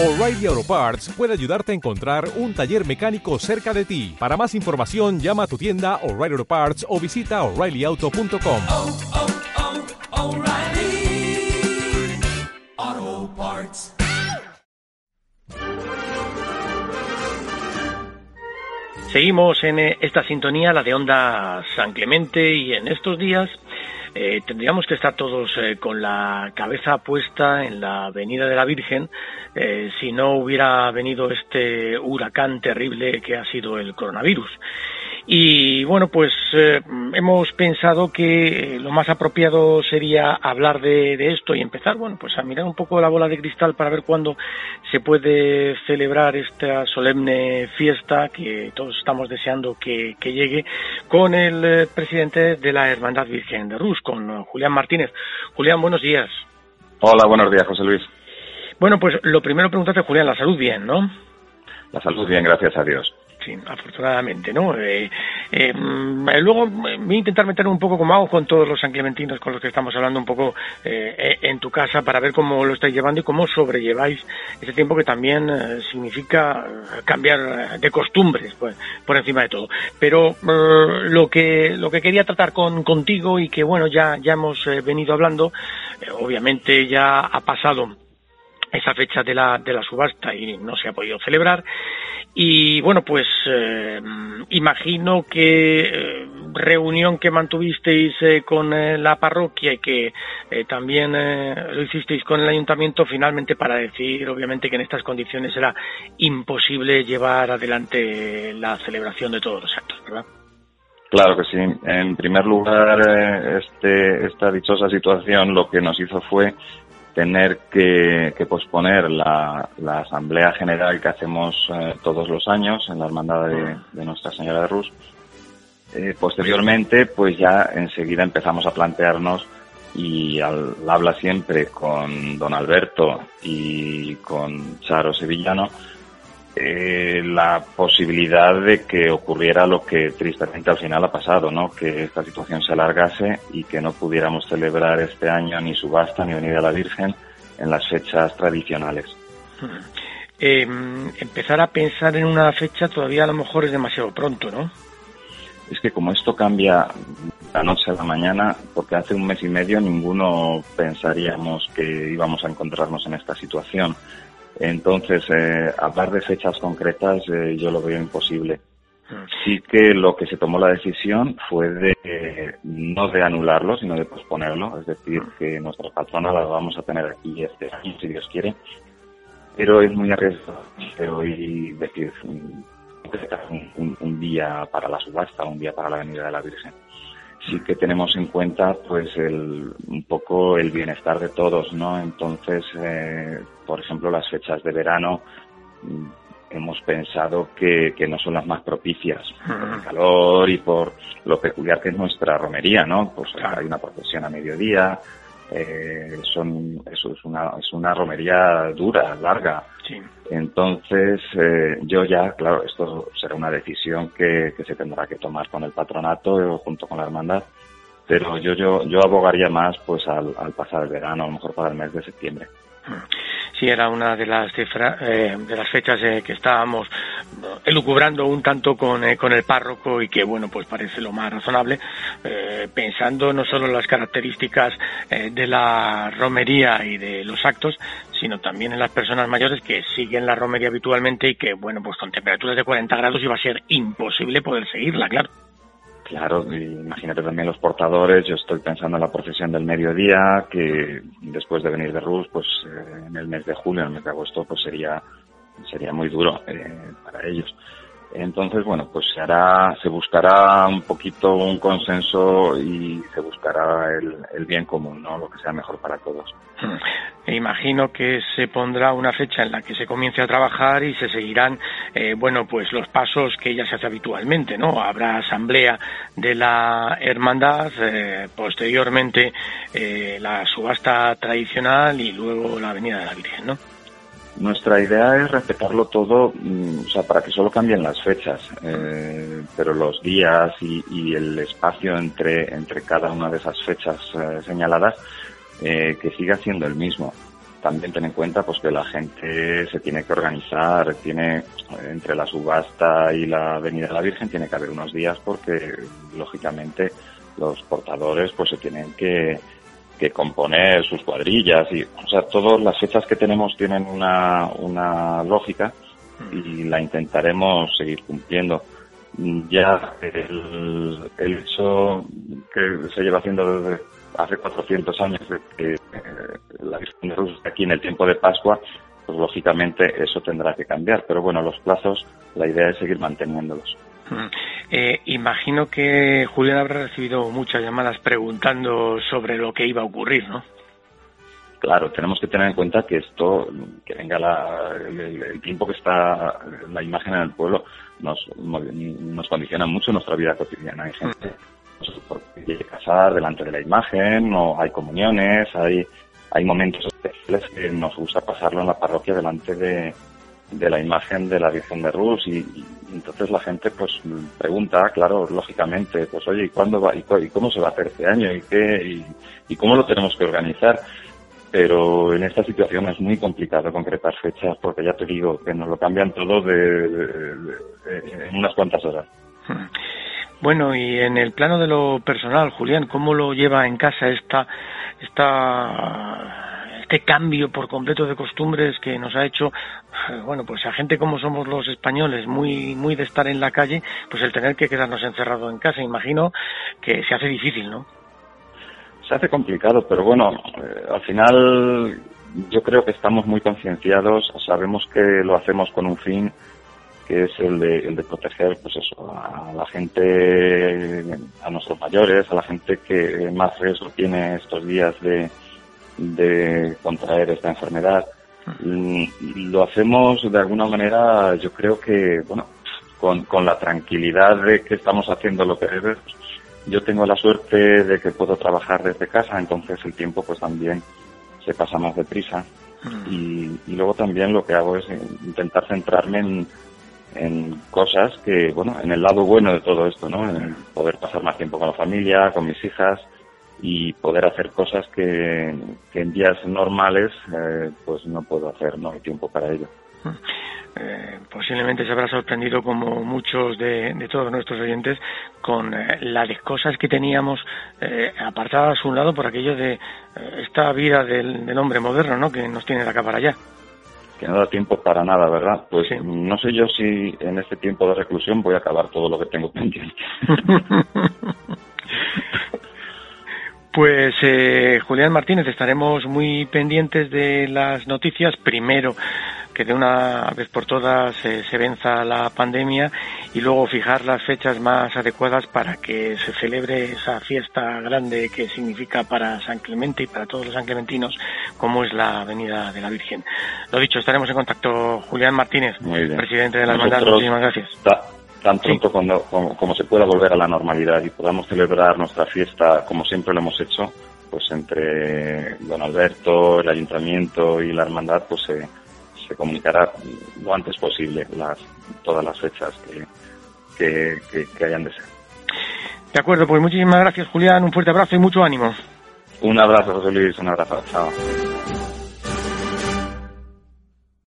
O'Reilly Auto Parts puede ayudarte a encontrar un taller mecánico cerca de ti. Para más información, llama a tu tienda O'Reilly Auto Parts o visita oreillyauto.com. oh, oh, Parts. Seguimos en eh, esta sintonía, la de Onda San Clemente, y en estos días eh, tendríamos que estar todos eh, con la cabeza puesta en la Avenida de la Virgen eh, si no hubiera venido este huracán terrible que ha sido el coronavirus. Y bueno, pues eh, hemos pensado que eh, lo más apropiado sería hablar de, de, esto y empezar, bueno, pues a mirar un poco la bola de cristal para ver cuándo se puede celebrar esta solemne fiesta que todos estamos deseando que, que llegue con el eh, presidente de la Hermandad Virgen de Rus, con Julián Martínez. Julián, buenos días. Hola, buenos días, José Luis. Bueno, pues lo primero preguntarte, Julián, la salud bien, ¿no? La salud bien, gracias a Dios. Afortunadamente, ¿no? Eh, eh, luego voy a intentar meter un poco como hago con todos los sanclementinos con los que estamos hablando un poco eh, en tu casa para ver cómo lo estáis llevando y cómo sobrelleváis ese tiempo que también eh, significa cambiar de costumbres pues, por encima de todo. Pero eh, lo que lo que quería tratar con contigo y que bueno ya ya hemos eh, venido hablando, obviamente ya ha pasado esa fecha de la, de la subasta y no se ha podido celebrar. Y bueno, pues eh, imagino que eh, reunión que mantuvisteis eh, con la parroquia y que también lo hicisteis con el ayuntamiento finalmente para decir, obviamente, que en estas condiciones era imposible llevar adelante la celebración de todos los actos, ¿verdad? Claro que sí. En primer lugar, este, esta dichosa situación lo que nos hizo fue tener que, que posponer la, la, asamblea general que hacemos eh, todos los años en la hermandad de, Nuestra Señora de Rus. Eh, posteriormente, pues ya enseguida empezamos a plantearnos y al habla siempre con don Alberto y con Charo Sevillano eh, la posibilidad de que ocurriera lo que tristemente al final ha pasado, ¿no? Que esta situación se alargase y que no pudiéramos celebrar este año ni subasta ni venida a la Virgen en las fechas tradicionales. Eh, empezar a pensar en una fecha todavía a lo mejor es demasiado pronto, ¿no? Es que como esto cambia la noche a la mañana, porque hace un mes y medio ninguno pensaríamos que íbamos a encontrarnos en esta situación. Entonces, eh, hablar de fechas concretas eh, yo lo veo imposible. Sí que lo que se tomó la decisión fue de eh, no de anularlo, sino de posponerlo, es decir, que nuestra patrona la vamos a tener aquí este año, si Dios quiere, pero es muy arriesgado hoy decir un, un, un día para la subasta, un día para la venida de la Virgen sí que tenemos en cuenta pues el, un poco el bienestar de todos, ¿no? Entonces, eh, por ejemplo, las fechas de verano hemos pensado que, que no son las más propicias por el calor y por lo peculiar que es nuestra romería, ¿no? Pues hay una procesión a mediodía, eh, son eso es una es una romería dura, larga. Sí. Entonces, eh, yo ya, claro, esto será una decisión que, que, se tendrá que tomar con el patronato junto con la hermandad, pero yo yo yo abogaría más pues al, al pasar el verano, a lo mejor para el mes de septiembre. Sí, era una de las eh, de las fechas eh, que estábamos elucubrando un tanto con, eh, con el párroco y que, bueno, pues parece lo más razonable, eh, pensando no solo en las características de la romería y de los actos, sino también en las personas mayores que siguen la romería habitualmente y que, bueno, pues con temperaturas de 40 grados iba a ser imposible poder seguirla, claro. Claro, imagínate también los portadores. Yo estoy pensando en la procesión del mediodía, que después de venir de Rus, pues eh, en el mes de julio, en el mes de agosto, pues sería sería muy duro eh, para ellos. Entonces, bueno, pues se hará, se buscará un poquito un consenso y se buscará el, el bien común, ¿no? Lo que sea mejor para todos. Me imagino que se pondrá una fecha en la que se comience a trabajar y se seguirán, eh, bueno, pues los pasos que ya se hace habitualmente, ¿no? Habrá asamblea de la hermandad, eh, posteriormente eh, la subasta tradicional y luego la venida de la Virgen, ¿no? Nuestra idea es respetarlo todo, o sea, para que solo cambien las fechas, eh, pero los días y, y, el espacio entre, entre cada una de esas fechas eh, señaladas, eh, que siga siendo el mismo. también ten en cuenta pues que la gente se tiene que organizar, tiene entre la subasta y la Avenida de la Virgen tiene que haber unos días porque lógicamente los portadores pues se tienen que, que componer sus cuadrillas y o sea todas las fechas que tenemos tienen una, una lógica y la intentaremos seguir cumpliendo ya el, el hecho que se lleva haciendo desde hace 400 años de eh, la Virgen de Rus está aquí en el tiempo de Pascua, pues lógicamente eso tendrá que cambiar. Pero bueno, los plazos, la idea es seguir manteniéndolos. Mm. Eh, imagino que Julián habrá recibido muchas llamadas preguntando sobre lo que iba a ocurrir, ¿no? Claro, tenemos que tener en cuenta que esto, que venga la, el, el, tiempo que está la imagen en el pueblo, nos, nos condiciona mucho nuestra vida cotidiana. Hay gente que quiere casar delante de la imagen, o hay comuniones, hay, hay momentos especiales que nos gusta pasarlo en la parroquia delante de, de la imagen de la Virgen de Rus y, entonces la gente pues pregunta, claro, lógicamente, pues oye, ¿y cuándo va y, cómo se va a hacer este año y qué y, cómo lo tenemos que organizar? pero en esta situación es muy complicado concretar fechas porque ya te digo que nos lo cambian todo de, en unas cuantas horas. Bueno, y en el plano de lo personal, Julián, ¿cómo lo lleva en casa esta, esta, este cambio por completo de costumbres que nos ha hecho, bueno, pues a gente como somos los españoles, muy, muy de estar en la calle, pues el tener que quedarnos encerrado en casa, imagino que se hace difícil, ¿no? se hace complicado, pero bueno, eh, al final yo creo que estamos muy concienciados, sabemos que lo hacemos con un fin que es el de, el de proteger pues eso, a la gente, a nuestros mayores, a la gente que más riesgo tiene estos días de, de contraer esta enfermedad. Mm, lo hacemos de alguna manera, yo creo que, bueno, con, con la tranquilidad de que estamos haciendo lo que debemos yo tengo la suerte de que puedo trabajar desde casa, entonces el tiempo pues también se pasa más deprisa. Mm. Y, y, luego también lo que hago es intentar centrarme en, en cosas que, bueno, en el lado bueno de todo esto, ¿no? En poder pasar más tiempo con la familia, con mis hijas y poder hacer cosas que, que en días normales eh, pues no puedo hacer, no hay tiempo para ello. Mm. Eh, posiblemente se habrá sorprendido como muchos de, de todos nuestros oyentes con eh, las cosas que teníamos eh, apartadas a un lado por aquello de eh, esta vida del, del, hombre moderno, ¿no? Que nos tiene de acá para allá. Que no da tiempo para nada, ¿verdad? Pues sí. no sé yo si en este tiempo de reclusión voy a acabar todo lo que tengo pendiente. Pues eh, Julián Martínez, estaremos muy pendientes de las noticias. Primero, que de una vez por todas eh, se venza la pandemia y luego fijar las fechas más adecuadas para que se celebre esa fiesta grande que significa para San Clemente y para todos los sanclementinos, como es la Avenida de la Virgen. Lo dicho, estaremos en contacto. Julián Martínez, presidente de la Hermandad, muchísimas gracias. Tan pronto sí. cuando, como, como, se pueda volver a la normalidad y podamos celebrar nuestra fiesta como siempre lo hemos hecho, pues entre don Alberto, el ayuntamiento y la hermandad, pues se, se comunicará lo antes posible las, todas las fechas que, que, que, que hayan de ser. De acuerdo, pues muchísimas gracias Julián, un fuerte abrazo y mucho ánimo. Un abrazo José Luis, un abrazo, chao.